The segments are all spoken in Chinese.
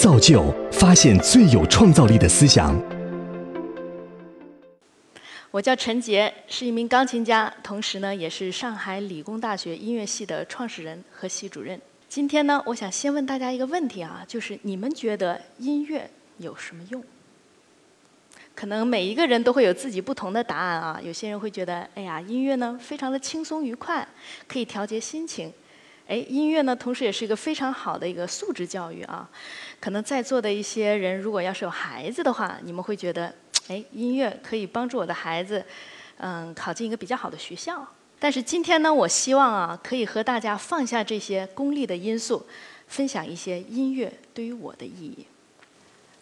造就发现最有创造力的思想。我叫陈杰，是一名钢琴家，同时呢，也是上海理工大学音乐系的创始人和系主任。今天呢，我想先问大家一个问题啊，就是你们觉得音乐有什么用？可能每一个人都会有自己不同的答案啊。有些人会觉得，哎呀，音乐呢非常的轻松愉快，可以调节心情。哎，音乐呢，同时也是一个非常好的一个素质教育啊。可能在座的一些人，如果要是有孩子的话，你们会觉得。哎，音乐可以帮助我的孩子，嗯，考进一个比较好的学校。但是今天呢，我希望啊，可以和大家放下这些功利的因素，分享一些音乐对于我的意义。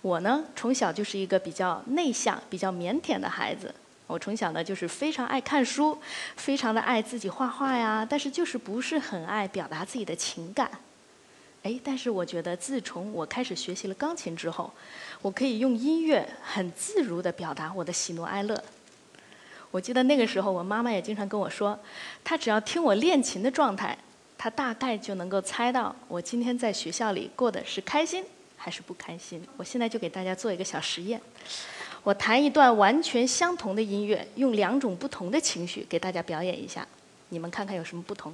我呢，从小就是一个比较内向、比较腼腆的孩子。我从小呢，就是非常爱看书，非常的爱自己画画呀，但是就是不是很爱表达自己的情感。哎，但是我觉得自从我开始学习了钢琴之后，我可以用音乐很自如地表达我的喜怒哀乐。我记得那个时候，我妈妈也经常跟我说，她只要听我练琴的状态，她大概就能够猜到我今天在学校里过的是开心还是不开心。我现在就给大家做一个小实验，我弹一段完全相同的音乐，用两种不同的情绪给大家表演一下，你们看看有什么不同。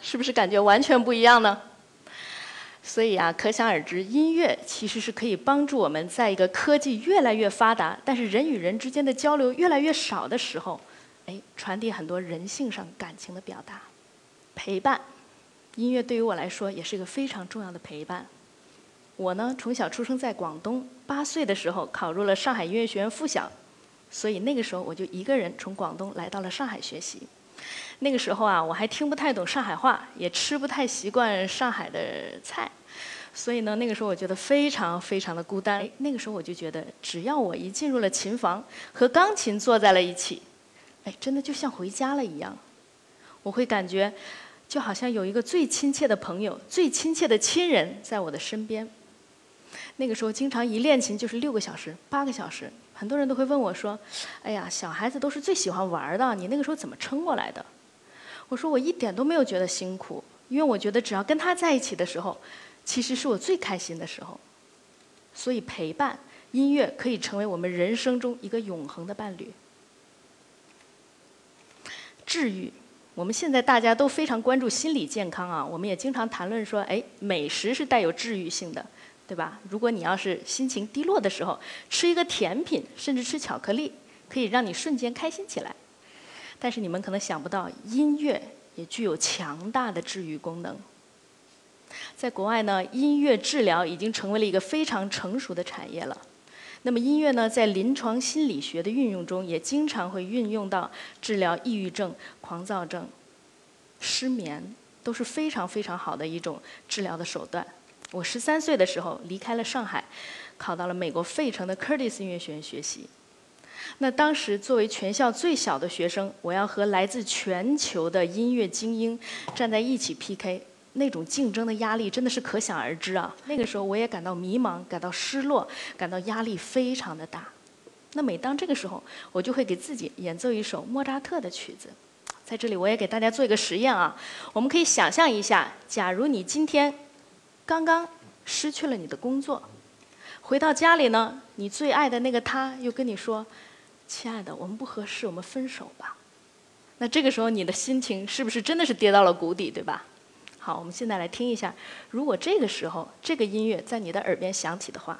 是不是感觉完全不一样呢？所以啊，可想而知，音乐其实是可以帮助我们在一个科技越来越发达，但是人与人之间的交流越来越少的时候，哎，传递很多人性上感情的表达。陪伴，音乐对于我来说也是一个非常重要的陪伴。我呢，从小出生在广东，八岁的时候考入了上海音乐学院附小，所以那个时候我就一个人从广东来到了上海学习。那个时候啊，我还听不太懂上海话，也吃不太习惯上海的菜。所以呢，那个时候我觉得非常非常的孤单。那个时候我就觉得，只要我一进入了琴房，和钢琴坐在了一起，哎，真的就像回家了一样。我会感觉，就好像有一个最亲切的朋友、最亲切的亲人在我的身边。那个时候经常一练琴就是六个小时、八个小时，很多人都会问我说：“哎呀，小孩子都是最喜欢玩的，你那个时候怎么撑过来的？”我说：“我一点都没有觉得辛苦，因为我觉得只要跟他在一起的时候。”其实是我最开心的时候，所以陪伴音乐可以成为我们人生中一个永恒的伴侣。治愈，我们现在大家都非常关注心理健康啊，我们也经常谈论说，哎，美食是带有治愈性的，对吧？如果你要是心情低落的时候，吃一个甜品，甚至吃巧克力，可以让你瞬间开心起来。但是你们可能想不到，音乐也具有强大的治愈功能。在国外呢，音乐治疗已经成为了一个非常成熟的产业了。那么音乐呢，在临床心理学的运用中，也经常会运用到治疗抑郁症、狂躁症、失眠，都是非常非常好的一种治疗的手段。我十三岁的时候离开了上海，考到了美国费城的 Curtis 音乐学院学习。那当时作为全校最小的学生，我要和来自全球的音乐精英站在一起 PK。那种竞争的压力真的是可想而知啊！那个时候我也感到迷茫，感到失落，感到压力非常的大。那每当这个时候，我就会给自己演奏一首莫扎特的曲子。在这里，我也给大家做一个实验啊！我们可以想象一下，假如你今天刚刚失去了你的工作，回到家里呢，你最爱的那个他又跟你说：“亲爱的，我们不合适，我们分手吧。”那这个时候你的心情是不是真的是跌到了谷底，对吧？好，我们现在来听一下，如果这个时候这个音乐在你的耳边响起的话。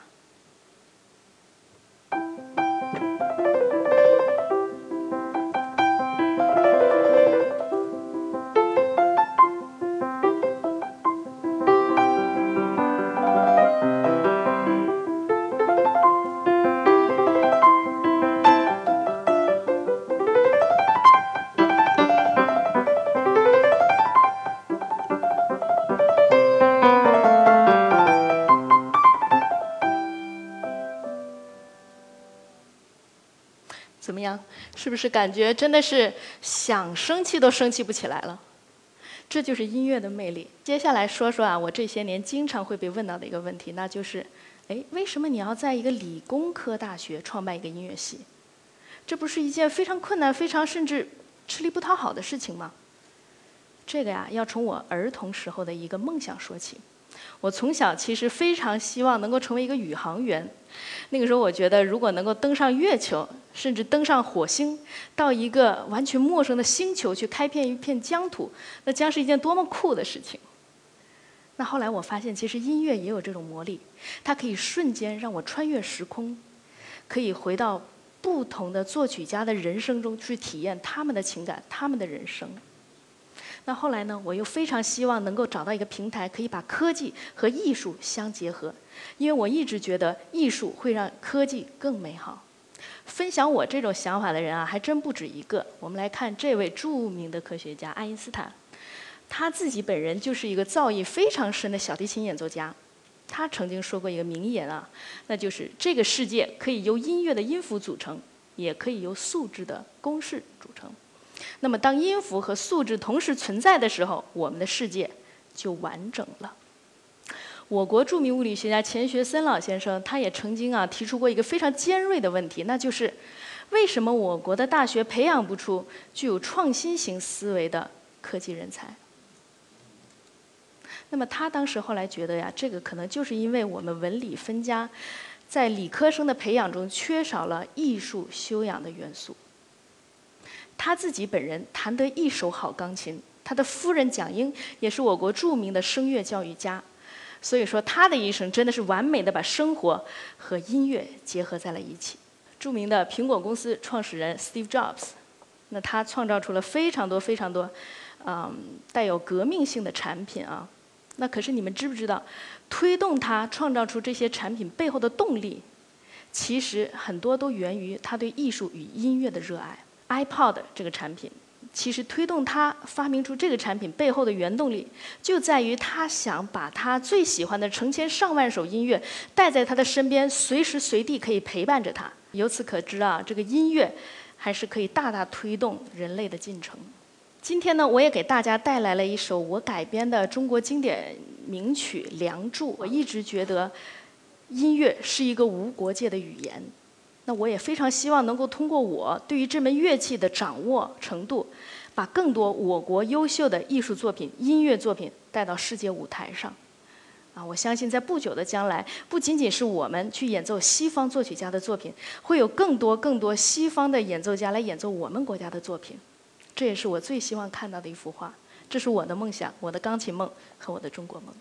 是不是感觉真的是想生气都生气不起来了？这就是音乐的魅力。接下来说说啊，我这些年经常会被问到的一个问题，那就是：哎，为什么你要在一个理工科大学创办一个音乐系？这不是一件非常困难、非常甚至吃力不讨好的事情吗？这个呀，要从我儿童时候的一个梦想说起。我从小其实非常希望能够成为一个宇航员。那个时候，我觉得如果能够登上月球，甚至登上火星，到一个完全陌生的星球去开片一片疆土，那将是一件多么酷的事情。那后来我发现，其实音乐也有这种魔力，它可以瞬间让我穿越时空，可以回到不同的作曲家的人生中去体验他们的情感、他们的人生。那后来呢？我又非常希望能够找到一个平台，可以把科技和艺术相结合，因为我一直觉得艺术会让科技更美好。分享我这种想法的人啊，还真不止一个。我们来看这位著名的科学家爱因斯坦，他自己本人就是一个造诣非常深的小提琴演奏家。他曾经说过一个名言啊，那就是这个世界可以由音乐的音符组成，也可以由素质的公式组成。那么，当音符和素质同时存在的时候，我们的世界就完整了。我国著名物理学家钱学森老先生，他也曾经啊提出过一个非常尖锐的问题，那就是为什么我国的大学培养不出具有创新型思维的科技人才？那么他当时后来觉得呀，这个可能就是因为我们文理分家，在理科生的培养中缺少了艺术修养的元素。他自己本人弹得一手好钢琴，他的夫人蒋英也是我国著名的声乐教育家，所以说他的一生真的是完美的把生活和音乐结合在了一起。著名的苹果公司创始人 Steve Jobs，那他创造出了非常多非常多，嗯，带有革命性的产品啊。那可是你们知不知道，推动他创造出这些产品背后的动力，其实很多都源于他对艺术与音乐的热爱。iPod 这个产品，其实推动他发明出这个产品背后的原动力，就在于他想把他最喜欢的成千上万首音乐带在他的身边，随时随地可以陪伴着他。由此可知啊，这个音乐还是可以大大推动人类的进程。今天呢，我也给大家带来了一首我改编的中国经典名曲《梁祝》。我一直觉得，音乐是一个无国界的语言。那我也非常希望能够通过我对于这门乐器的掌握程度，把更多我国优秀的艺术作品、音乐作品带到世界舞台上。啊，我相信在不久的将来，不仅仅是我们去演奏西方作曲家的作品，会有更多更多西方的演奏家来演奏我们国家的作品。这也是我最希望看到的一幅画。这是我的梦想，我的钢琴梦和我的中国梦。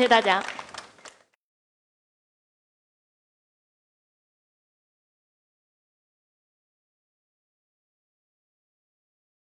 谢谢大家。